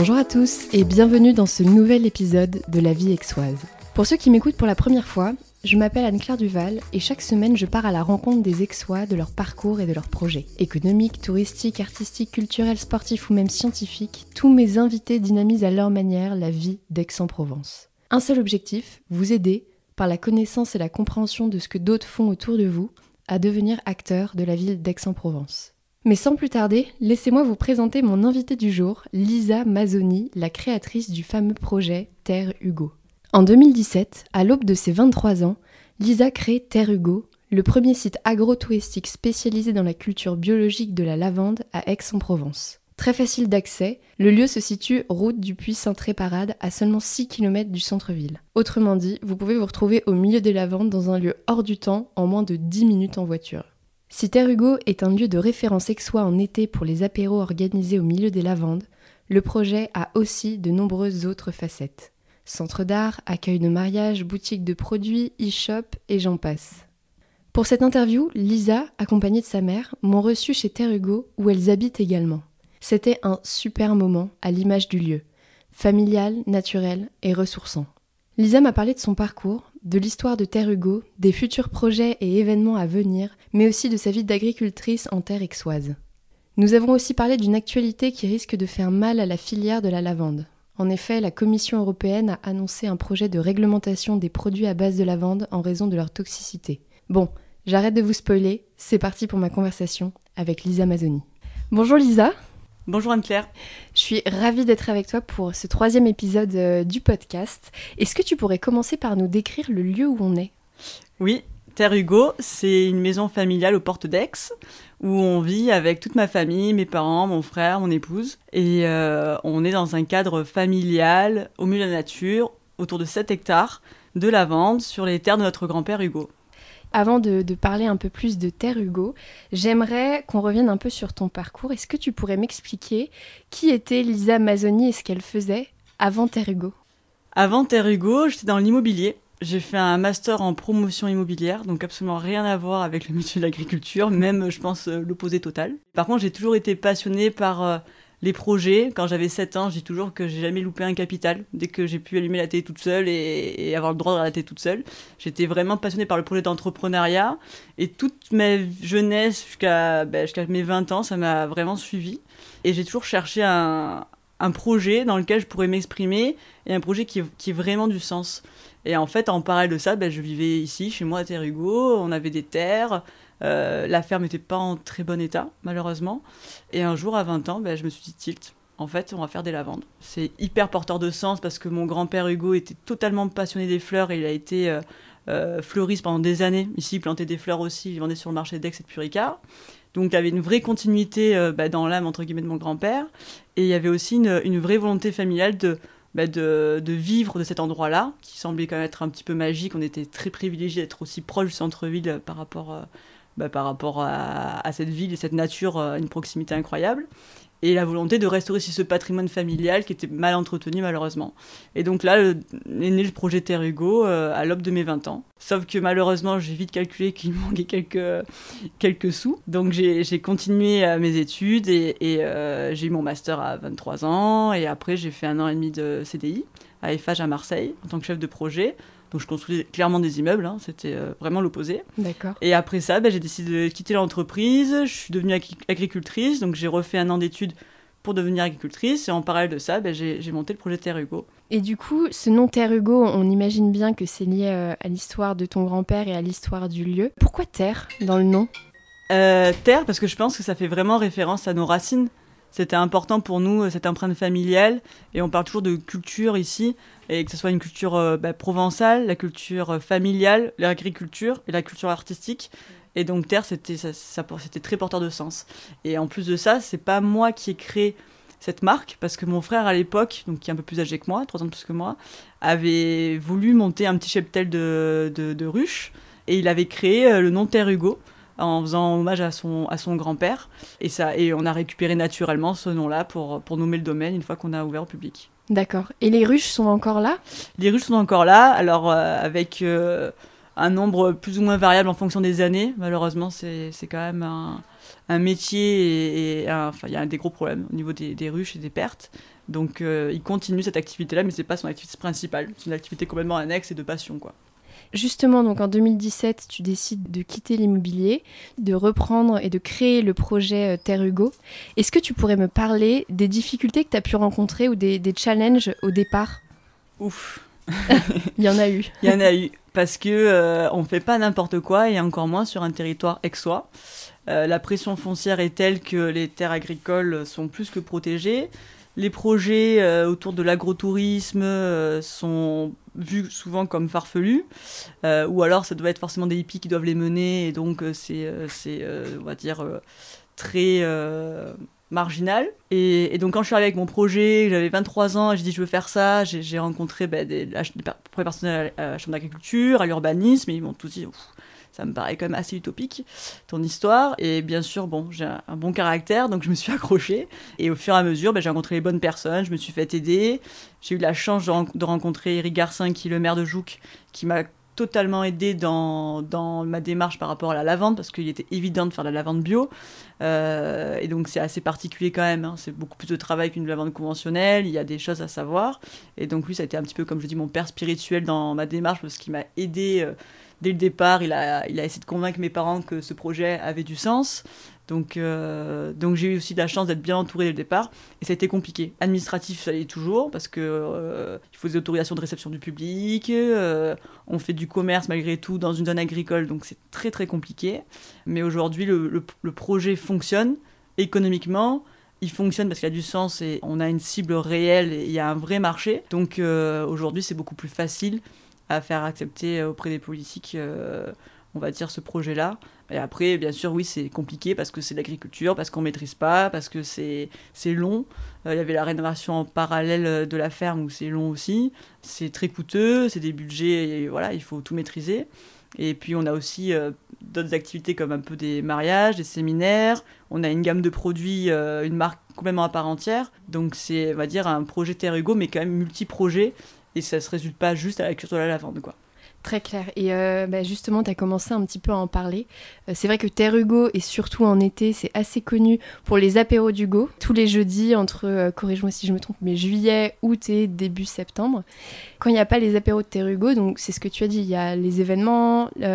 Bonjour à tous et bienvenue dans ce nouvel épisode de La vie aixoise. Pour ceux qui m'écoutent pour la première fois, je m'appelle Anne-Claire Duval et chaque semaine je pars à la rencontre des Aixois, de leur parcours et de leurs projets. Économiques, touristiques, artistiques, culturels, sportifs ou même scientifiques, tous mes invités dynamisent à leur manière la vie d'Aix-en-Provence. Un seul objectif, vous aider, par la connaissance et la compréhension de ce que d'autres font autour de vous, à devenir acteur de la ville d'Aix-en-Provence. Mais sans plus tarder, laissez-moi vous présenter mon invité du jour, Lisa Mazzoni, la créatrice du fameux projet Terre Hugo. En 2017, à l'aube de ses 23 ans, Lisa crée Terre Hugo, le premier site agro-touristique spécialisé dans la culture biologique de la lavande à Aix-en-Provence. Très facile d'accès, le lieu se situe route du puits Saint-Tré-Parade à seulement 6 km du centre-ville. Autrement dit, vous pouvez vous retrouver au milieu des lavandes dans un lieu hors du temps en moins de 10 minutes en voiture. Si Terre Hugo est un lieu de référence aixois en été pour les apéros organisés au milieu des lavandes, le projet a aussi de nombreuses autres facettes. Centre d'art, accueil de mariage, boutique de produits, e-shop et j'en passe. Pour cette interview, Lisa, accompagnée de sa mère, m'ont reçu chez Terre Hugo où elles habitent également. C'était un super moment à l'image du lieu, familial, naturel et ressourçant. Lisa m'a parlé de son parcours, de l'histoire de Terre Hugo, des futurs projets et événements à venir, mais aussi de sa vie d'agricultrice en terre aixoise. Nous avons aussi parlé d'une actualité qui risque de faire mal à la filière de la lavande. En effet, la Commission européenne a annoncé un projet de réglementation des produits à base de lavande en raison de leur toxicité. Bon, j'arrête de vous spoiler, c'est parti pour ma conversation avec Lisa Mazzoni. Bonjour Lisa. Bonjour Anne-Claire. Suis ravie d'être avec toi pour ce troisième épisode euh, du podcast. Est-ce que tu pourrais commencer par nous décrire le lieu où on est? Oui, Terre Hugo, c'est une maison familiale aux portes d'Aix où on vit avec toute ma famille, mes parents, mon frère, mon épouse. Et euh, on est dans un cadre familial, au milieu de la nature, autour de 7 hectares de lavande sur les terres de notre grand-père Hugo. Avant de, parler un peu plus de Terre Hugo, j'aimerais qu'on revienne un peu sur ton parcours. Est-ce que tu pourrais m'expliquer qui était Lisa Mazzoni et ce qu'elle faisait avant Terre Hugo? Avant Terre Hugo, j'étais dans l'immobilier. J'ai fait un master en promotion immobilière, donc absolument rien à voir avec le métier de l'agriculture, même je pense euh, l'opposé total. Par contre, j'ai toujours été passionnée par euh, les projets, quand j'avais 7 ans, je dis toujours que j'ai jamais loupé un capital. Dès que j'ai pu allumer la télé toute seule et, avoir le droit de la télé toute seule, j'étais vraiment passionnée par le projet d'entrepreneuriat. Et toute ma jeunesse jusqu'à ben, mes 20 ans, ça m'a vraiment suivi. Et j'ai toujours cherché un, projet dans lequel je pourrais m'exprimer et un projet qui, qui ait vraiment du sens. Et en fait, en parallèle de ça, ben, je vivais ici, chez moi à Terre Hugo, on avait des terres, euh, la ferme n'était pas en très bon état, malheureusement. Et un jour, à 20 ans, ben, je me suis dit, tilt, en fait, on va faire des lavandes. C'est hyper porteur de sens parce que mon grand-père Hugo était totalement passionné des fleurs et il a été euh, euh, fleuriste pendant des années. Ici, il plantait des fleurs aussi, il vendait sur le marché d'Aix et de Puricard. Donc il y avait une vraie continuité bah, dans l'âme, entre guillemets, de mon grand-père. Et il y avait aussi une, vraie volonté familiale bah, de, de, vivre de cet endroit-là, qui semblait quand même être un petit peu magique. On était très privilégiés d'être aussi proche du centre-ville par rapport bah, par rapport à, cette ville et cette nature, euh, une proximité incroyable. Et la volonté de restaurer ce patrimoine familial qui était mal entretenu malheureusement. Et donc là est né le projet Terre Hugo euh, à l'aube de mes 20 ans. Sauf que malheureusement j'ai vite calculé qu'il manquait quelques, quelques sous. Donc j'ai continué euh, mes études et, j'ai eu mon master à 23 ans. Et après j'ai fait un an et demi de CDI à EFAGE à Marseille en tant que chef de projet. Donc je construisais clairement des immeubles, hein, c'était euh, vraiment l'opposé. D'accord. Et après ça, bah, j'ai décidé de quitter l'entreprise, je suis devenue agricultrice, donc j'ai refait un an d'études pour devenir agricultrice, et en parallèle de ça, bah, j'ai monté le projet Terre Hugo. Et du coup, ce nom Terre Hugo, on imagine bien que c'est lié euh, à l'histoire de ton grand-père et à l'histoire du lieu. Pourquoi Terre dans le nom? Euh, Terre, parce que je pense que ça fait vraiment référence à nos racines. C'était important pour nous, cette empreinte familiale, et on parle toujours de culture ici et que ce soit une culture euh, bah, provençale, la culture euh, familiale, l'agriculture et la culture artistique. Et donc terre, c'était ça, très porteur de sens. Et en plus de ça, c'est pas moi qui ai créé cette marque parce que mon frère à l'époque, donc qui est un peu plus âgé que moi, trois ans de plus que moi, avait voulu monter un petit cheptel de, de, ruches et il avait créé euh, le nom Terre Hugo en faisant hommage à son, à son grand-père. Et, ça, et on a récupéré naturellement ce nom-là pour, pour nommer le domaine une fois qu'on a ouvert au public. D'accord. Et les ruches sont encore là? Les ruches sont encore là, alors euh, avec euh, un nombre plus ou moins variable en fonction des années. Malheureusement, c'est quand même un, un métier et, enfin, il y a des gros problèmes au niveau des, des, ruches et des pertes. Donc il continue cette activité-là, mais c'est pas son activité principale. C'est une activité complètement annexe et de passion, quoi. Justement, donc en 2017, tu décides de quitter l'immobilier, de reprendre et de créer le projet Terre Hugo. Est-ce que tu pourrais me parler des difficultés que tu as pu rencontrer ou des, des challenges au départ? Ouf, Il y en a eu. Il y en a eu parce que euh, on fait pas n'importe quoi et encore moins sur un territoire aixois. Euh, la pression foncière est telle que les terres agricoles sont plus que protégées. Les projets euh, autour de l'agrotourisme sont vus souvent comme farfelus, ou alors ça doit être forcément des hippies qui doivent les mener, et donc c'est, c'est on va dire, très marginal. Et, donc quand je suis arrivée avec mon projet, j'avais 23 ans, j'ai dit je veux faire ça, j'ai rencontré ben, des, des, premiers personnels à la chambre d'agriculture, à l'urbanisme, et ils m'ont tous dit ça me paraît quand même assez utopique, ton histoire. Et bien sûr, bon, j'ai un, bon caractère, donc je me suis accrochée. Et au fur et à mesure, ben, j'ai rencontré les bonnes personnes, je me suis fait aider. J'ai eu la chance de, rencontrer Eric Garcin, qui est le maire de Jouques, qui m'a totalement aidé dans, dans, ma démarche par rapport à la lavande, parce qu'il était évident de faire de la lavande bio. Euh, et donc c'est assez particulier quand même, hein. c'est beaucoup plus de travail qu'une lavande conventionnelle, il y a des choses à savoir. Et donc lui, ça a été un petit peu, comme je dis, mon père spirituel dans ma démarche, parce qu'il m'a aidé euh, dès le départ. Il a, essayé de convaincre mes parents que ce projet avait du sens. Donc, euh, j'ai eu aussi la chance d'être bien entouré dès le départ. Et ça a été compliqué. Administratif, ça allait toujours, parce que euh, faut des autorisations de réception du public. Euh, on fait du commerce malgré tout dans une zone agricole, donc c'est très très compliqué. Mais aujourd'hui, le, le, projet fonctionne économiquement il fonctionne parce qu'il a du sens et on a une cible réelle et il y a un vrai marché. Donc aujourd'hui, c'est beaucoup plus facile à faire accepter auprès des politiques, on va dire, ce projet-là. Et après, bien sûr, oui, c'est compliqué parce que c'est l'agriculture, parce qu'on maîtrise pas, parce que c'est long. Euh, il y avait la rénovation en parallèle de la ferme où c'est long aussi. C'est très coûteux, c'est des budgets, et voilà, il faut tout maîtriser. Et puis on a aussi euh, d'autres activités comme un peu des mariages, des séminaires. On a une gamme de produits, euh, une marque complètement à part entière. Donc c'est, on va dire, un projet Terre Hugo, mais quand même multi-projet. Et ça se résulte pas juste à la culture de la lavande, quoi. Très clair. Et euh, bah, justement, tu as commencé un petit peu à en parler. Euh, c'est vrai que Terre Hugo, et surtout en été, c'est assez connu pour les apéros d'Hugo. Tous les jeudis, entre, euh, corrige-moi si je me trompe, mais juillet, août et début septembre. Quand il n'y a pas les apéros de Terre Hugo, donc c'est ce que tu as dit, il y a les événements, il y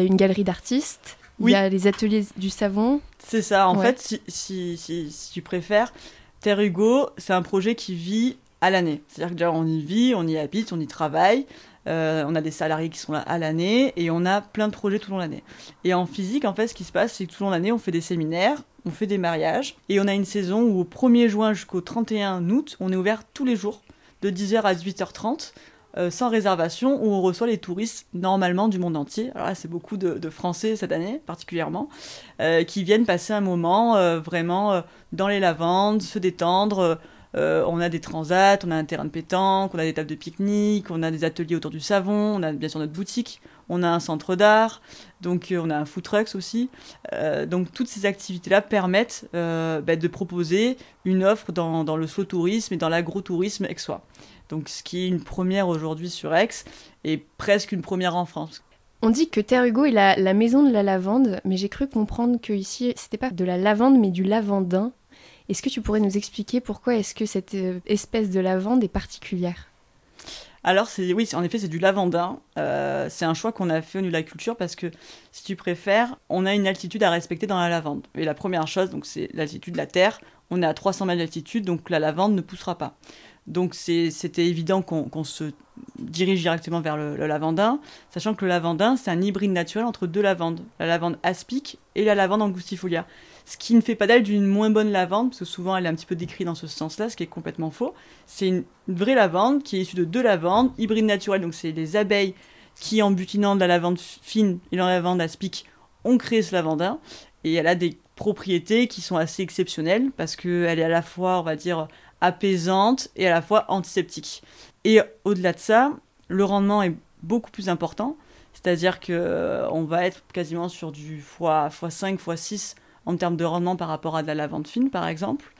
a une galerie d'artistes, il y a les ateliers du savon. C'est ça. En fait, si, si, si, si tu préfères, Terre Hugo, c'est un projet qui vit à l'année. C'est-à-dire que déjà on y vit, on y habite, on y travaille. Euh, on a des salariés qui sont là à l'année et on a plein de projets tout au long de l'année. Et en physique, en fait, ce qui se passe, c'est que tout au long de l'année, on fait des séminaires, on fait des mariages et on a une saison où au 1er juin jusqu'au 31 août, on est ouvert tous les jours de 10h à 18h30. Euh, sans réservation, où on reçoit les touristes normalement du monde entier. Alors là, c'est beaucoup de, Français cette année particulièrement, euh, qui viennent passer un moment vraiment dans les lavandes, se détendre, euh, on a des transats, on a un terrain de pétanque, on a des tables de pique-nique, on a des ateliers autour du savon, on a bien sûr notre boutique, on a un centre d'art, donc euh, on a un food trucks aussi. Euh, donc toutes ces activités-là permettent bah, de proposer une offre dans, le slow tourisme et dans l'agrotourisme aixois. Donc ce qui est une première aujourd'hui sur Aix et presque une première en France. On dit que Terre Hugo est la, la maison de la lavande, mais j'ai cru comprendre que ici c'était pas de la lavande mais du lavandin. Est-ce que tu pourrais nous expliquer pourquoi est-ce que cette euh, espèce de lavande est particulière? Alors, c'est, oui, en effet, c'est du lavandin. Euh, c'est un choix qu'on a fait au niveau de la culture parce que, si tu préfères, on a une altitude à respecter dans la lavande. Et la première chose, donc, c'est l'altitude de la terre. On est à 300 mètres d'altitude, donc la lavande ne poussera pas. Donc, c'était évident qu'on, se dirige directement vers le, le, lavandin, sachant que le lavandin, c'est un hybride naturel entre deux lavandes, la lavande aspic et la lavande angustifolia ce qui ne fait pas d'elle d'une moins bonne lavande, parce que souvent elle est un petit peu décrite dans ce sens-là, ce qui est complètement faux. C'est une, vraie lavande qui est issue de deux lavandes, hybride naturel, donc c'est les abeilles qui, en butinant de la lavande fine et de la lavande aspic, ont créé ce lavandin, et elle a des propriétés qui sont assez exceptionnelles, parce qu'elle est à la fois, on va dire, apaisante et à la fois antiseptique. Et au-delà de ça, le rendement est beaucoup plus important, c'est-à-dire qu'on euh, va être quasiment sur du x5, x6 en termes de rendement par rapport à de la lavande fine, par exemple.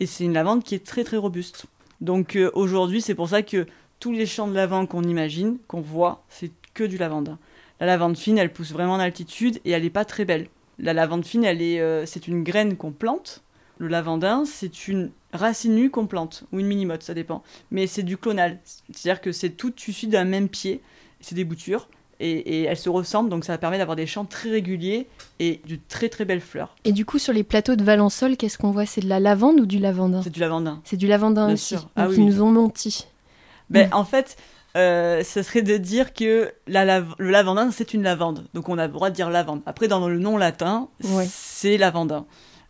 Et c'est une lavande qui est très très robuste. Donc euh, aujourd'hui, c'est pour ça que tous les champs de lavande qu'on imagine, qu'on voit, c'est que du lavande. La lavande fine, elle pousse vraiment en altitude et elle n'est pas très belle. La lavande fine, elle est, euh, c'est une graine qu'on plante. Le lavandin, c'est une racine nue qu'on plante, ou une mini-motte, ça dépend. Mais c'est du clonal, c'est-à-dire que c'est tout issu d'un même pied, c'est des boutures, et, elles se ressemblent, donc ça permet d'avoir des champs très réguliers et de très très belles fleurs. Et du coup, sur les plateaux de Valençol, qu'est-ce qu'on voit? C'est de la lavande ou du lavandin? C'est du lavandin. C'est du lavandin aussi, ah donc ils nous ont menti. Ben, En fait, euh, ça serait de dire que la le lavandin, c'est une lavande. Donc on a le droit de dire lavande. Après, dans le nom latin, c'est lavandin.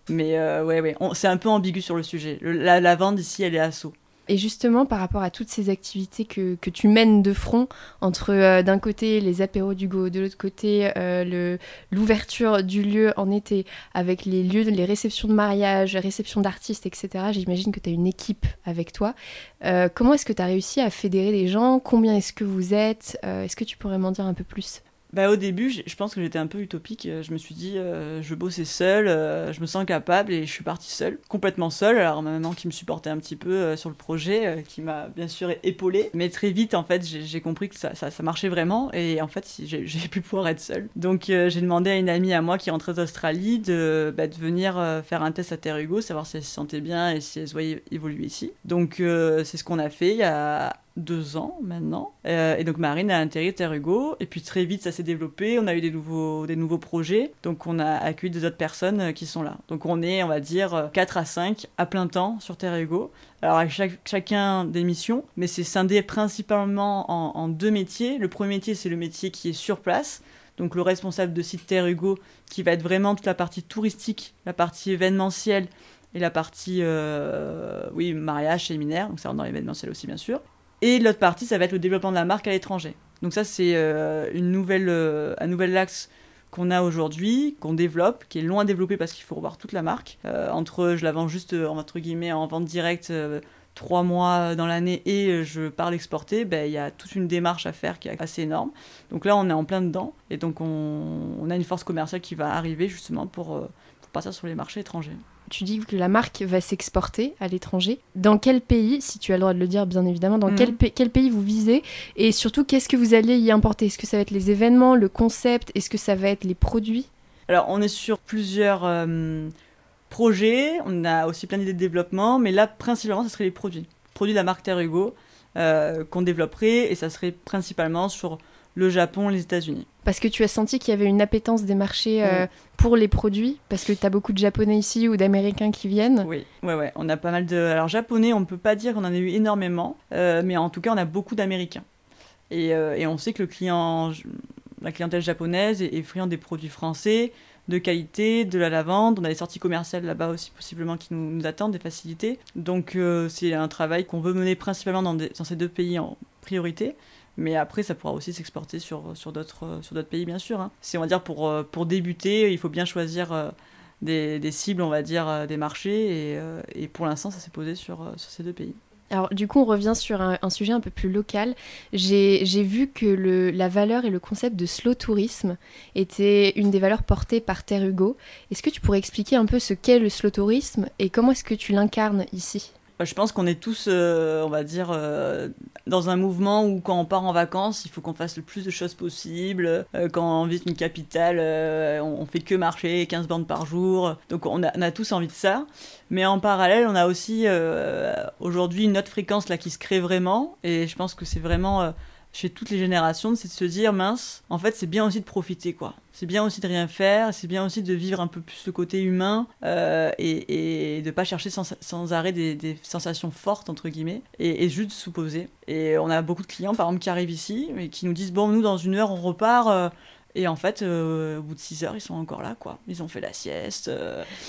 Mais euh, ouais, ouais, c'est un peu ambigu sur le sujet. la lavande, ici, elle est assaut. Et justement, par rapport à toutes ces activités que, que tu mènes de front, entre euh, d'un côté les apéros du Go, de l'autre côté euh, l'ouverture du lieu en été, avec les lieux, les réceptions de mariage, réceptions d'artistes, etc., j'imagine que tu as une équipe avec toi. Euh, comment est-ce que tu as réussi à fédérer les gens? Combien est-ce que vous êtes? Est-ce que tu pourrais m'en dire un peu plus? Bah, au début, je pense que j'étais un peu utopique. Je me suis dit, euh, je bossais seule, euh, je me sens capable et je suis partie seule, complètement seule. Alors ma maman qui me supportait un petit peu euh, sur le projet, qui m'a bien sûr épaulée. Mais très vite, en fait, j'ai compris que ça, ça, marchait vraiment et en fait, j'ai pu pouvoir être seule. Donc j'ai demandé à une amie à moi qui rentrait d'Australie de, bah, de venir faire un test à Terre Hugo, savoir si elle se sentait bien et si elle se voyait évoluer ici. Donc c'est ce qu'on a fait. Deux ans maintenant. Euh, et donc Marine a intégré Terre Hugo. Et puis très vite, ça s'est développé. On a eu des nouveaux, des nouveaux projets. Donc on a accueilli des autres personnes euh, qui sont là. Donc on est, on va dire, 4 à 5 à plein temps sur Terre Hugo. Alors avec chacun des missions, mais c'est scindé principalement en, deux métiers. Le premier métier, c'est le métier qui est sur place. Donc le responsable de site Terre Hugo, qui va être vraiment toute la partie touristique, la partie événementielle et la partie euh, oui mariage séminaire donc ça rentre dans l'événementiel aussi bien sûr et l'autre partie, ça va être le développement de la marque à l'étranger. Donc ça, c'est euh, une nouvelle, euh, un nouvel axe qu'on a aujourd'hui, qu'on développe, qui est loin développé parce qu'il faut revoir toute la marque. Euh, entre, je la vends juste entre guillemets en vente directe trois mois dans l'année et je pars l'exporter, ben, il y a toute une démarche à faire qui est assez énorme. Donc là, on est en plein dedans et donc on, a une force commerciale qui va arriver justement pour, pour passer sur les marchés étrangers tu dis que la marque va s'exporter à l'étranger. Dans quel pays, si tu as le droit de le dire bien évidemment, dans quel, mhm. quel, pays vous visez Et surtout, qu'est-ce que vous allez y importer? Est-ce que ça va être les événements, le concept? Est-ce que ça va être les produits? Alors, on est sur plusieurs euh, projets. On a aussi plein d'idées de développement. Mais là, principalement, ce serait les produits. Produits de la marque Terre Hugo euh, qu'on développerait. Et ça serait principalement sur le Japon, les États-Unis. Parce que tu as senti qu'il y avait une appétence des marchés euh, pour les produits Parce que tu as beaucoup de Japonais ici ou d'Américains qui viennent Oui, ouais, ouais. On a pas mal de. Alors, Japonais, on ne peut pas dire qu'on en a eu énormément, euh, mais en tout cas, on a beaucoup d'Américains. Et, euh, et, on sait que le client, la clientèle japonaise est, friand des produits français, de qualité, de la lavande. On a des sorties commerciales là-bas aussi, possiblement, qui nous, nous attendent, des facilités. Donc, c'est un travail qu'on veut mener principalement dans, dans ces deux pays en priorité. Mais après, ça pourra aussi s'exporter sur, sur d'autres pays, bien sûr. Hein. C'est, on va dire, pour, euh, pour débuter, il faut bien choisir euh, des, des cibles, on va dire, euh, des marchés. Et, et pour l'instant, ça s'est posé sur, sur, ces deux pays. Alors du coup, on revient sur un, sujet un peu plus local. J'ai vu que le, la valeur et le concept de slow tourisme était une des valeurs portées par Terre Hugo. Est-ce que tu pourrais expliquer un peu ce qu'est le slow tourisme et comment est-ce que tu l'incarnes ici? Je pense qu'on est tous, euh, on va dire, euh, dans un mouvement où quand on part en vacances, il faut qu'on fasse le plus de choses possible. Euh, quand on visite une capitale, on, fait que marcher 15 bandes par jour. Donc on a, on a, tous envie de ça. Mais en parallèle, on a aussi aujourd'hui une autre fréquence là qui se crée vraiment. Et je pense que c'est vraiment chez toutes les générations, c'est de se dire mince, en fait, c'est bien aussi de profiter, quoi. C'est bien aussi de rien faire, c'est bien aussi de vivre un peu plus le côté humain euh, et, et de pas chercher sans, sans arrêt des, sensations fortes, entre guillemets, et, juste de poser. Et on a beaucoup de clients, par exemple, qui arrivent ici et qui nous disent bon, nous, dans une heure, on repart. Euh, et en fait, euh, au bout de 6 heures, ils sont encore là, quoi. Ils ont fait la sieste.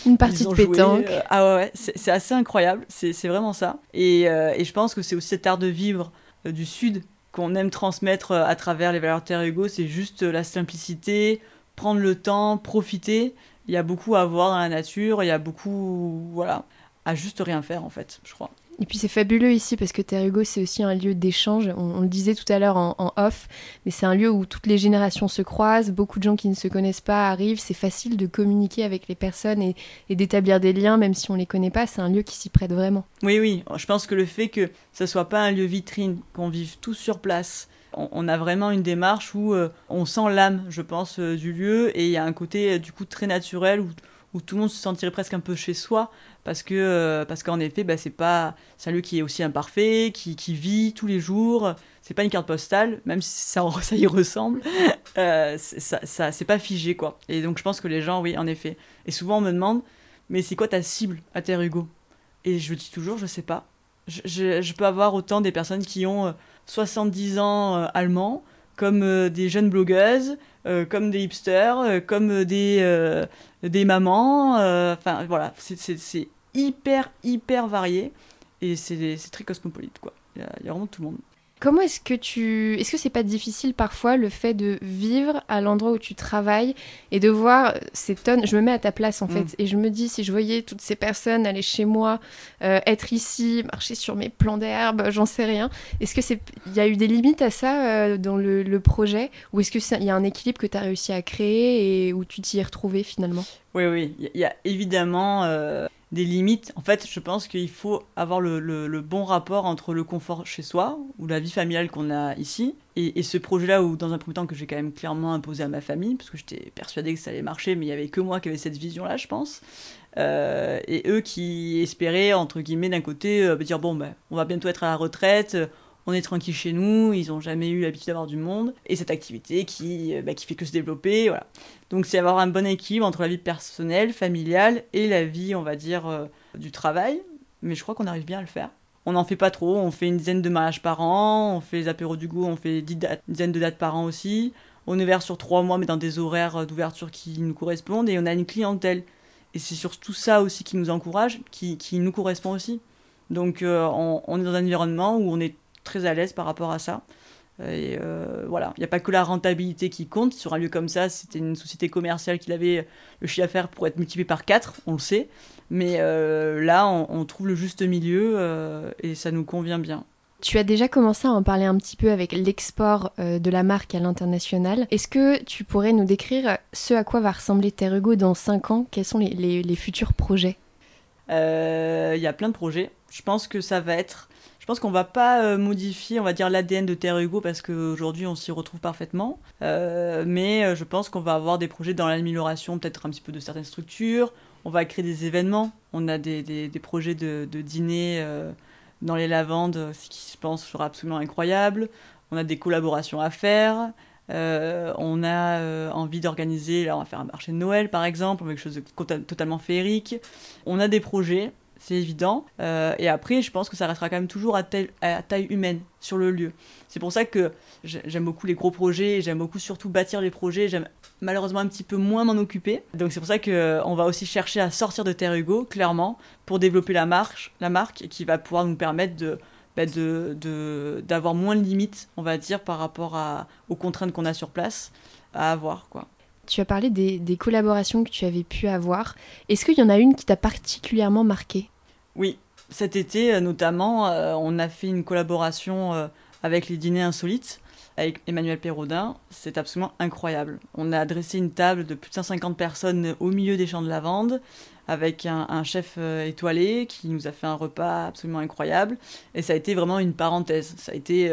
Une partie de pétanque. ah ouais, ouais c'est assez incroyable. C'est vraiment ça. Et, et, je pense que c'est aussi cet art de vivre du Sud qu'on aime transmettre euh, à travers les valeurs Terre Ego, c'est juste euh, la simplicité, prendre le temps, profiter. Il y a beaucoup à voir dans la nature, il y a beaucoup, voilà, à juste rien faire en fait, je crois. Et puis c'est fabuleux ici parce que Terre Hugo, c'est aussi un lieu d'échange. On, le disait tout à l'heure en, off, mais c'est un lieu où toutes les générations se croisent, beaucoup de gens qui ne se connaissent pas arrivent. C'est facile de communiquer avec les personnes et, d'établir des liens, même si on les connaît pas. C'est un lieu qui s'y prête vraiment. Oui, oui. Je pense que le fait que ce soit pas un lieu vitrine, qu'on vive tous sur place, on, a vraiment une démarche où euh, on sent l'âme, je pense, euh, du lieu et il y a un côté euh, du coup très naturel où où tout le monde se sentirait presque un peu chez soi, parce que euh, parce qu'en effet, bah, c'est pas c'est un lieu qui est aussi imparfait, qui, qui vit tous les jours. C'est pas une carte postale, même si ça, ça y ressemble. Euh, ça, ça c'est pas figé quoi. Et donc je pense que les gens, oui, en effet. Et souvent on me demande, mais c'est quoi ta cible à Terre Hugo? Et je dis toujours, je sais pas. Je, je, peux avoir autant des personnes qui ont 70 ans allemands comme euh, des jeunes blogueuses, euh, comme des hipsters, euh, comme des, des mamans. Enfin, voilà, c'est hyper, hyper varié. Et c'est très cosmopolite, quoi. Il y, y, a vraiment tout le monde. Comment est-ce que tu. Est-ce que c'est pas difficile parfois le fait de vivre à l'endroit où tu travailles et de voir ces tonnes. Je me mets à ta place en fait. Mm. Et je me dis, si je voyais toutes ces personnes aller chez moi, euh, être ici, marcher sur mes plants d'herbe, j'en sais rien. Est-ce que c'est. Il y a eu des limites à ça euh, dans le, le, projet? Ou est-ce qu'il y a un équilibre que tu as réussi à créer et où tu t'y es retrouvé finalement? Oui, oui. Il y a évidemment. Euh des limites. En fait, je pense qu'il faut avoir le, bon rapport entre le confort chez soi, ou la vie familiale qu'on a ici, et, et ce projet-là où, dans un premier temps, que j'ai quand même clairement imposé à ma famille, parce que j'étais persuadée que ça allait marcher, mais il y avait que moi qui avait cette vision-là, je pense. Euh, et eux qui espéraient, entre guillemets, d'un côté, euh, dire bon, ben, on va bientôt être à la retraite, on est tranquille chez nous, ils n'ont jamais eu l'habitude d'avoir du monde, et cette activité qui, euh, bah, qui fait que se développer, voilà. Donc c'est avoir un bon équilibre entre la vie personnelle, familiale, et la vie, on va dire, euh, du travail, mais je crois qu'on arrive bien à le faire. On n'en fait pas trop, on fait une dizaine de mariages par an, on fait les apéros du goût, on fait dix une dizaine de dates par an aussi, on est sur trois mois, mais dans des horaires d'ouverture qui nous correspondent, et on a une clientèle. Et c'est sur tout ça aussi qui nous encourage, qui, qui nous correspond aussi. Donc euh, on, on, est dans un environnement où on est très à l'aise par rapport à ça. Et euh, voilà, il n'y a pas que la rentabilité qui compte. Sur un lieu comme ça, c'était une société commerciale qui avait le chiffre d'affaires pour être multiplié par 4, on le sait. Mais euh, là, on, on, trouve le juste milieu euh, et ça nous convient bien. Tu as déjà commencé à en parler un petit peu avec l'export de la marque à l'international. Est-ce que tu pourrais nous décrire ce à quoi va ressembler Terrego dans 5 ans? Quels sont les, les, les futurs projets? Il y a plein de projets. Je pense que ça va être je pense qu'on va pas euh, modifier, on va dire, l'ADN de Terre Hugo parce qu'aujourd'hui on s'y retrouve parfaitement. Euh, mais euh, je pense qu'on va avoir des projets dans l'amélioration, peut-être un petit peu de certaines structures. On va créer des événements. On a des, des, projets de, de dîner dans les lavandes, ce qui, je pense, sera absolument incroyable. On a des collaborations à faire. On a envie d'organiser, on va faire un marché de Noël par exemple, quelque chose de totalement féerique. On a des projets, c'est évident. Euh, et après, je pense que ça restera quand même toujours à, taille, humaine sur le lieu. C'est pour ça que j'aime beaucoup les gros projets, j'aime beaucoup surtout bâtir les projets, j'aime malheureusement un petit peu moins m'en occuper. Donc c'est pour ça qu'on euh, va aussi chercher à sortir de Terre Hugo, clairement, pour développer la, marche, la marque qui va pouvoir nous permettre de bah d'avoir moins de limites, on va dire, par rapport aux contraintes qu'on a sur place à avoir. quoi. Tu as parlé des, des, collaborations que tu avais pu avoir. Est-ce qu'il y en a une qui t'a particulièrement marqué? Oui, cet été euh, notamment, euh, on a fait une collaboration euh, avec les dîners insolites avec Emmanuel Perraudin. C'est absolument incroyable. On a dressé une table de plus de 150 personnes au milieu des champs de lavande avec un, chef étoilé qui nous a fait un repas absolument incroyable. Et ça a été vraiment une parenthèse. Ça a été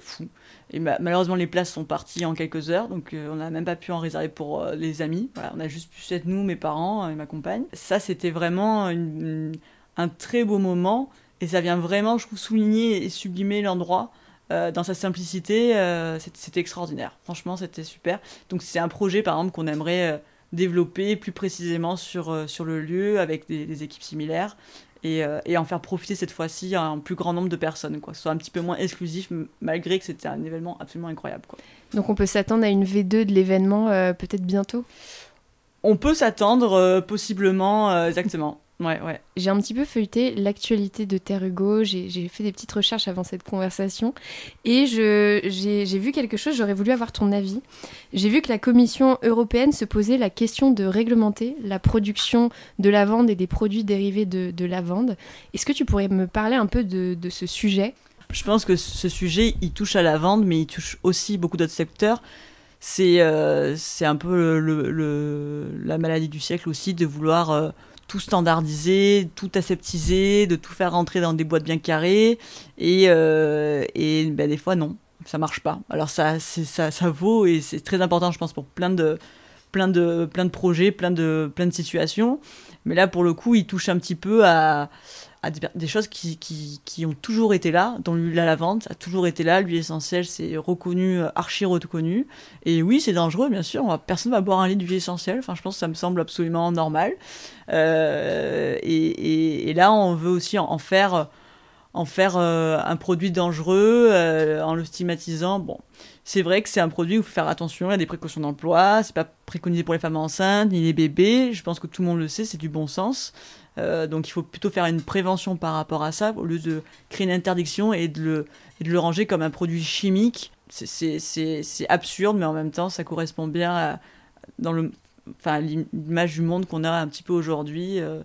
fou. Et ma malheureusement, les places sont parties en quelques heures, donc on n'a même pas pu en réserver pour les amis. Voilà, on a juste pu être nous, mes parents et ma compagne. Ça, c'était vraiment une un très beau moment et ça vient vraiment, je trouve, souligner et sublimer l'endroit euh, dans sa simplicité. Euh, c'était extraordinaire. Franchement, c'était super. Donc, c'est un projet, par exemple, qu'on aimerait euh, développer plus précisément sur, euh, sur le lieu avec des, des équipes similaires et, et, en faire profiter cette fois-ci un plus grand nombre de personnes, quoi. Que ce soit un petit peu moins exclusif, malgré que c'était un événement absolument incroyable. Quoi. Donc, on peut s'attendre à une V2 de l'événement peut-être bientôt? On peut s'attendre, possiblement, exactement. Ouais, ouais. J'ai un petit peu feuilleté l'actualité de Terre Hugo, j'ai fait des petites recherches avant cette conversation et j'ai vu quelque chose, j'aurais voulu avoir ton avis. J'ai vu que la Commission européenne se posait la question de réglementer la production de lavande et des produits dérivés de, de lavande. Est-ce que tu pourrais me parler un peu de, de ce sujet? Je pense que ce sujet, il touche à la vente, mais il touche aussi beaucoup d'autres secteurs c'est euh, un peu le, le, la maladie du siècle aussi de vouloir euh, tout standardiser, tout aseptiser, de tout faire rentrer dans des boîtes bien carrées. Et, euh, et ben, des fois, non, ça marche pas. Alors ça, ça, ça vaut, et c'est très important, je pense, pour plein de plein de, plein de projets, plein de, plein de situations. Mais là, pour le coup, il touche un petit peu à, à des, choses qui, qui, qui, ont toujours été là, dans la lavande, ça a toujours été là, l'huile essentielle, c'est reconnu, euh, archi reconnu. Et oui, c'est dangereux, bien sûr, on va, personne va boire un litre d'huile essentielle, enfin, je pense que ça me semble absolument normal. Euh, et, et, là, on veut aussi en, faire, en faire euh, un produit dangereux, en le stigmatisant. Bon, c'est vrai que c'est un produit où il faut faire attention, il y a des précautions d'emploi, c'est pas préconisé pour les femmes enceintes, ni les bébés, je pense que tout le monde le sait, c'est du bon sens. Euh, donc il faut plutôt faire une prévention par rapport à ça, au lieu de créer une interdiction et de le, de le ranger comme un produit chimique. C'est absurde, mais en même temps, ça correspond bien à dans le, enfin, l'image du monde qu'on a un petit peu aujourd'hui, euh,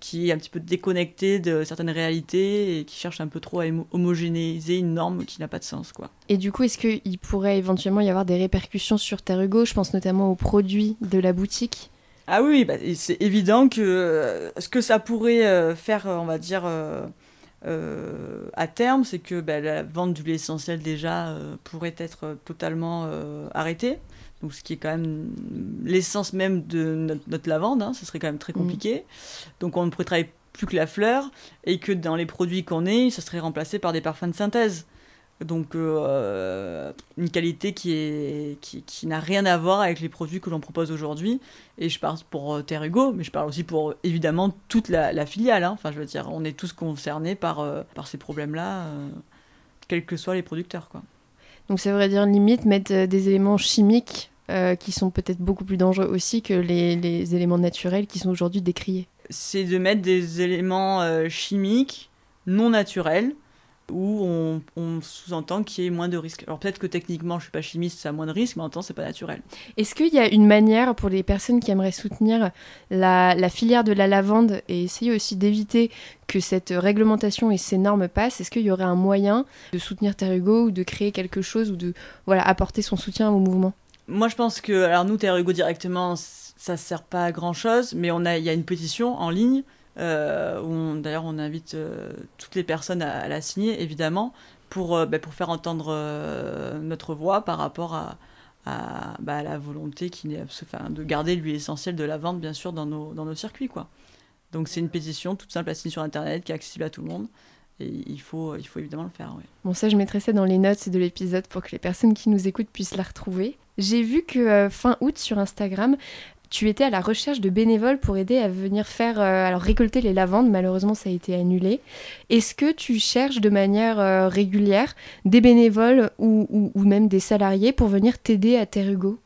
qui est un petit peu déconnecté de certaines réalités et qui cherche un peu trop à homogénéiser une norme qui n'a pas de sens. Quoi. Et du coup, est-ce qu'il pourrait éventuellement y avoir des répercussions sur Terre Hugo? Je pense notamment aux produits de la boutique. Ah oui, bah, c'est évident que euh, ce que ça pourrait euh, faire, euh, on va dire, à terme, c'est que bah, la vente d'huile essentielle déjà pourrait être totalement arrêtée. Donc, ce qui est quand même l'essence même de notre, lavande, hein, ce serait quand même très mmh. compliqué. Donc, on ne pourrait travailler plus que la fleur et que dans les produits qu'on ait, ça serait remplacé par des parfums de synthèse. Donc euh, une qualité qui, est, qui, qui n'a rien à voir avec les produits que l'on propose aujourd'hui. Et je parle pour euh, Terre Hugo, mais je parle aussi pour évidemment toute la, filiale. Hein. Enfin, je veux dire, on est tous concernés par, euh, par ces problèmes-là, quels que soient les producteurs. Quoi. Donc ça veut dire limite mettre des éléments chimiques qui sont peut-être beaucoup plus dangereux aussi que les, les éléments naturels qui sont aujourd'hui décriés. C'est de mettre des éléments chimiques non naturels où on, sous-entend qu'il y ait moins de risques. Alors peut-être que techniquement, je suis pas chimiste, ça a moins de risques, mais en temps, c'est pas naturel. Est-ce qu'il y a une manière pour les personnes qui aimeraient soutenir la, filière de la lavande et essayer aussi d'éviter que cette réglementation et ces normes passent Est-ce qu'il y aurait un moyen de soutenir Terrugo ou de créer quelque chose ou de voilà apporter son soutien au mouvement? Moi, je pense que alors nous, Terrugo directement, ça sert pas à grand chose, mais on a il y a une pétition en ligne euh, d'ailleurs on invite euh, toutes les personnes à, la signer, évidemment, pour, euh, bah, pour faire entendre notre voix par rapport à, bah, la volonté qui de garder l'huile essentielle de la vente, bien sûr, dans nos, dans nos circuits. Quoi. Donc c'est une pétition toute simple à signer sur Internet, qui est accessible à tout le monde. Et il faut, il faut évidemment le faire. Bon, ça, je mettrai ça dans les notes de l'épisode pour que les personnes qui nous écoutent puissent la retrouver. J'ai vu que fin août sur Instagram, tu étais à la recherche de bénévoles pour aider à venir faire, euh, alors récolter les lavandes. Malheureusement, ça a été annulé. Est-ce que tu cherches de manière euh, régulière des bénévoles ou, ou, même des salariés pour venir t'aider à Terre Hugo?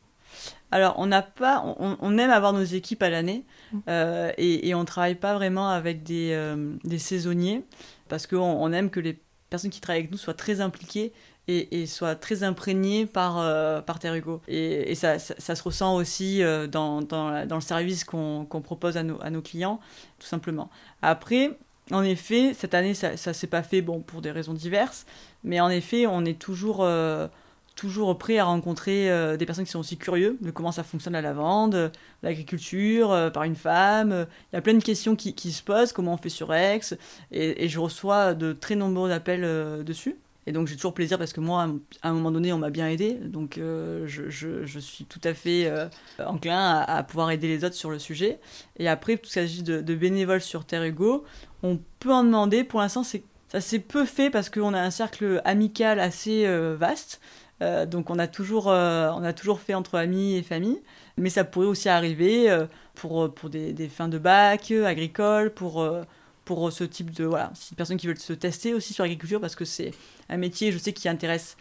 Alors, on n'a pas, on, aime avoir nos équipes à l'année mmh. euh, et, et, on travaille pas vraiment avec des, des saisonniers parce qu'on on aime que les personnes qui travaillent avec nous soient très impliquées et, soit très imprégné par, euh, par Terrugo. Et, et ça, se ressent aussi euh, dans, le service qu'on propose à nos, clients, tout simplement. Après, en effet, cette année, ça ne s'est pas fait bon, pour des raisons diverses, mais en effet, on est toujours, euh, toujours prêt à rencontrer des personnes qui sont aussi curieux de comment ça fonctionne la lavande, l'agriculture, par une femme. Il y a plein de questions qui, se posent, comment on fait sur et, et je reçois de très nombreux appels dessus. Et donc j'ai toujours plaisir parce que moi, à un moment donné, on m'a bien aidé. Donc euh, je, suis tout à fait euh, enclin à, pouvoir aider les autres sur le sujet. Et après, tout ce qui s'agit de, de, bénévoles sur Terre Hugo, on peut en demander. Pour l'instant, ça s'est peu fait parce qu'on a un cercle amical assez euh, vaste. donc on a, toujours, on a toujours fait entre amis et famille. Mais ça pourrait aussi arriver pour, pour des, des, fins de bac agricoles, pour pour ce type de voilà, si personnes qui veulent se tester aussi sur l'agriculture parce que c'est un métier, je sais, qui intéresse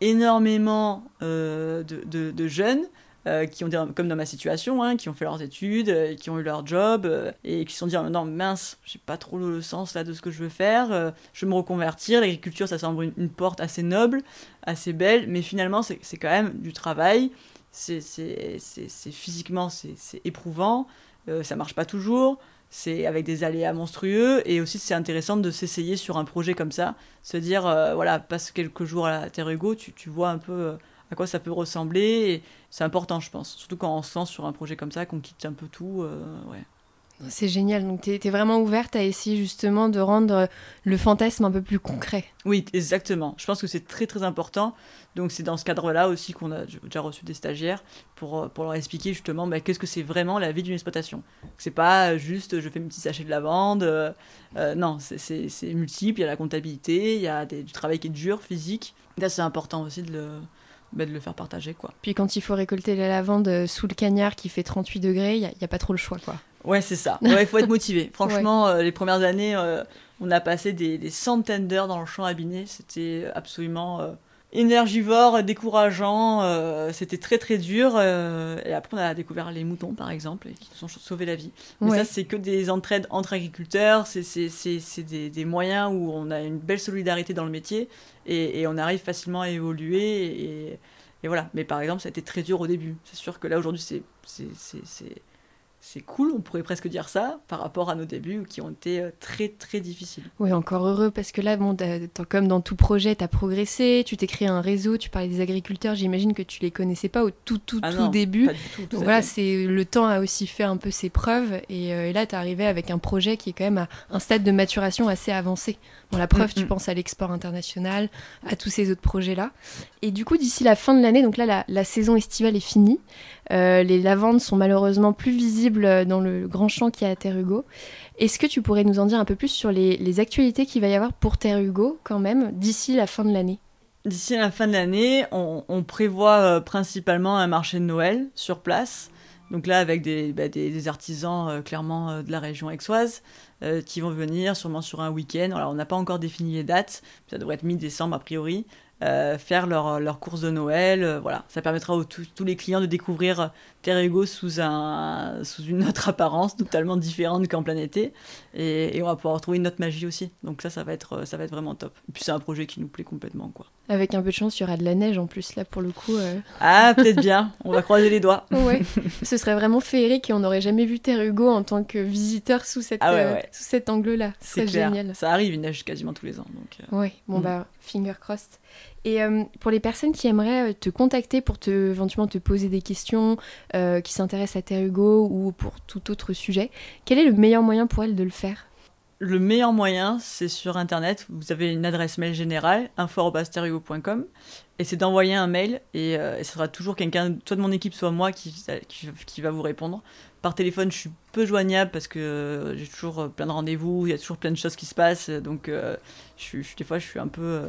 énormément euh, de, jeunes. Euh, qui ont comme dans ma situation, hein, qui ont fait leurs études, euh, qui ont eu leur job et qui se sont dit non mince, j'ai pas trop le sens là de ce que je veux faire, je veux me reconvertir. L'agriculture, ça semble une, porte assez noble, assez belle, mais finalement c'est quand même du travail. C'est physiquement c'est éprouvant, ça marche pas toujours c'est avec des aléas monstrueux et aussi c'est intéressant de s'essayer sur un projet comme ça, se dire euh, voilà passe quelques jours à la Terre Hugo, tu, tu vois un peu euh, à quoi ça peut ressembler c'est important je pense, surtout quand on se lance sur un projet comme ça qu'on quitte un peu tout, euh, ouais. C'est génial. Donc, tu es, vraiment ouverte à essayer justement de rendre le fantasme un peu plus concret. Oui, exactement. Je pense que c'est très très important. Donc, c'est dans ce cadre-là aussi qu'on a déjà reçu des stagiaires pour, euh, pour leur expliquer justement bah, qu'est-ce que c'est vraiment la vie d'une exploitation. C'est pas juste je fais mes petits sachets de lavande. Euh, euh, non, c'est multiple. Il y a la comptabilité, il y a du travail qui est dur, physique. Là, c'est important aussi de le, bah, de le faire partager. quoi. Puis quand il faut récolter la lavande sous le cagnard qui fait 38 degrés, il n'y a, a, pas trop le choix. quoi. Ouais, c'est ça. Il faut être motivé. Franchement, euh, les premières années, euh, on a passé des, centaines d'heures dans le champ abîné. C'était absolument euh, énergivore, décourageant. C'était très très dur. et après, on a découvert les moutons, par exemple, qui nous ont sauvé la vie. Mais ça, c'est que des entraides entre agriculteurs. C'est des, des, moyens où on a une belle solidarité dans le métier et, et on arrive facilement à évoluer. Et, et, voilà. Mais par exemple, ça a été très dur au début. C'est sûr que là, aujourd'hui, c'est c'est cool, on pourrait presque dire ça, par rapport à nos débuts qui ont été euh, très très difficiles. Oui, encore heureux, parce que là, bon, comme dans tout projet, tu as progressé, tu t'es créé un réseau, tu parlais des agriculteurs, j'imagine que tu les connaissais pas au tout tout ah tout début. Voilà, c'est le temps a aussi fait un peu ses preuves, et, euh, là, tu es arrivé avec un projet qui est quand même à un stade de maturation assez avancé. Bon, la preuve, mm, tu mm. penses à l'export international, à tous ces autres projets-là. Et du coup, d'ici la fin de l'année, donc là, la, la saison estivale est finie. Euh, les lavandes sont malheureusement plus visibles dans le grand champ qui est à Terre Hugo. Est-ce que tu pourrais nous en dire un peu plus sur les, actualités qu'il va y avoir pour Terre Hugo quand même d'ici la fin de l'année? D'ici la fin de l'année, on, prévoit euh, principalement un marché de Noël sur place. Donc là, avec des, bah, artisans euh, clairement de la région aixoise qui vont venir sûrement sur un week-end. Alors on n'a pas encore défini les dates, ça devrait être mi-décembre a priori. Euh, faire leur, leur course de Noël. Euh, voilà, ça permettra à tous les clients de découvrir Terrego sous, un, sous une autre apparence totalement différente qu'en plein été. Et, on va pouvoir retrouver une autre magie aussi. Donc ça, ça va être, ça va être vraiment top. Et puis c'est un projet qui nous plaît complètement. quoi. Avec un peu de chance, il y aura de la neige en plus là pour le coup. Euh. Ah, peut-être bien. On va croiser les doigts. ouais. Ce serait vraiment féerique et on n'aurait jamais vu Terrugo en tant que visiteur sous, cette, ah sous cet angle-là. C'est génial. Ça arrive, il neige quasiment tous les ans. Donc, Ouais, bon mm. bah, finger crossed. Et euh, pour les personnes qui aimeraient euh, te contacter pour te, éventuellement te poser des questions, euh, qui s'intéressent à Terre Hugo ou pour tout autre sujet, quel est le meilleur moyen pour elles de le faire? Le meilleur moyen, c'est sur Internet. Vous avez une adresse mail générale, info.stereo.com, et c'est d'envoyer un mail, et, ce sera toujours quelqu'un, soit de mon équipe, soit moi, qui, qui, va vous répondre. Par téléphone, je suis peu joignable parce que j'ai toujours plein de rendez-vous, il y a toujours plein de choses qui se passent, donc je, des fois, je suis un peu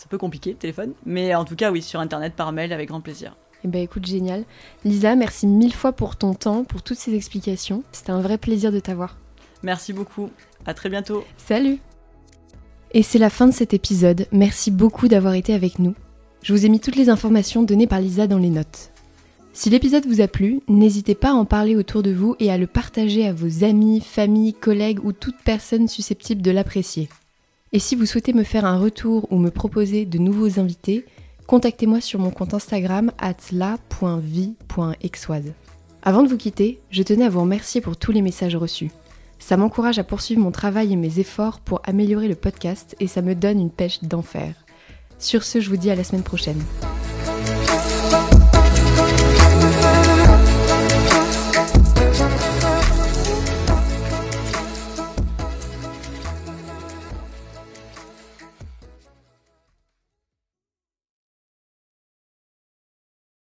c'est un peu compliqué, téléphone. Mais en tout cas, oui, sur Internet, par mail, avec grand plaisir. Eh ben écoute, génial. Lisa, merci mille fois pour ton temps, pour toutes ces explications. C'était un vrai plaisir de t'avoir. Merci beaucoup. À très bientôt. Salut. Et c'est la fin de cet épisode. Merci beaucoup d'avoir été avec nous. Je vous ai mis toutes les informations données par Lisa dans les notes. Si l'épisode vous a plu, n'hésitez pas à en parler autour de vous et à le partager à vos amis, familles, collègues ou toute personne susceptible de l'apprécier. Et si vous souhaitez me faire un retour ou me proposer de nouveaux invités, contactez-moi sur mon compte Instagram atla.vie.exoise. Avant de vous quitter, je tenais à vous remercier pour tous les messages reçus. Ça m'encourage à poursuivre mon travail et mes efforts pour améliorer le podcast et ça me donne une pêche d'enfer. Sur ce, je vous dis à la semaine prochaine.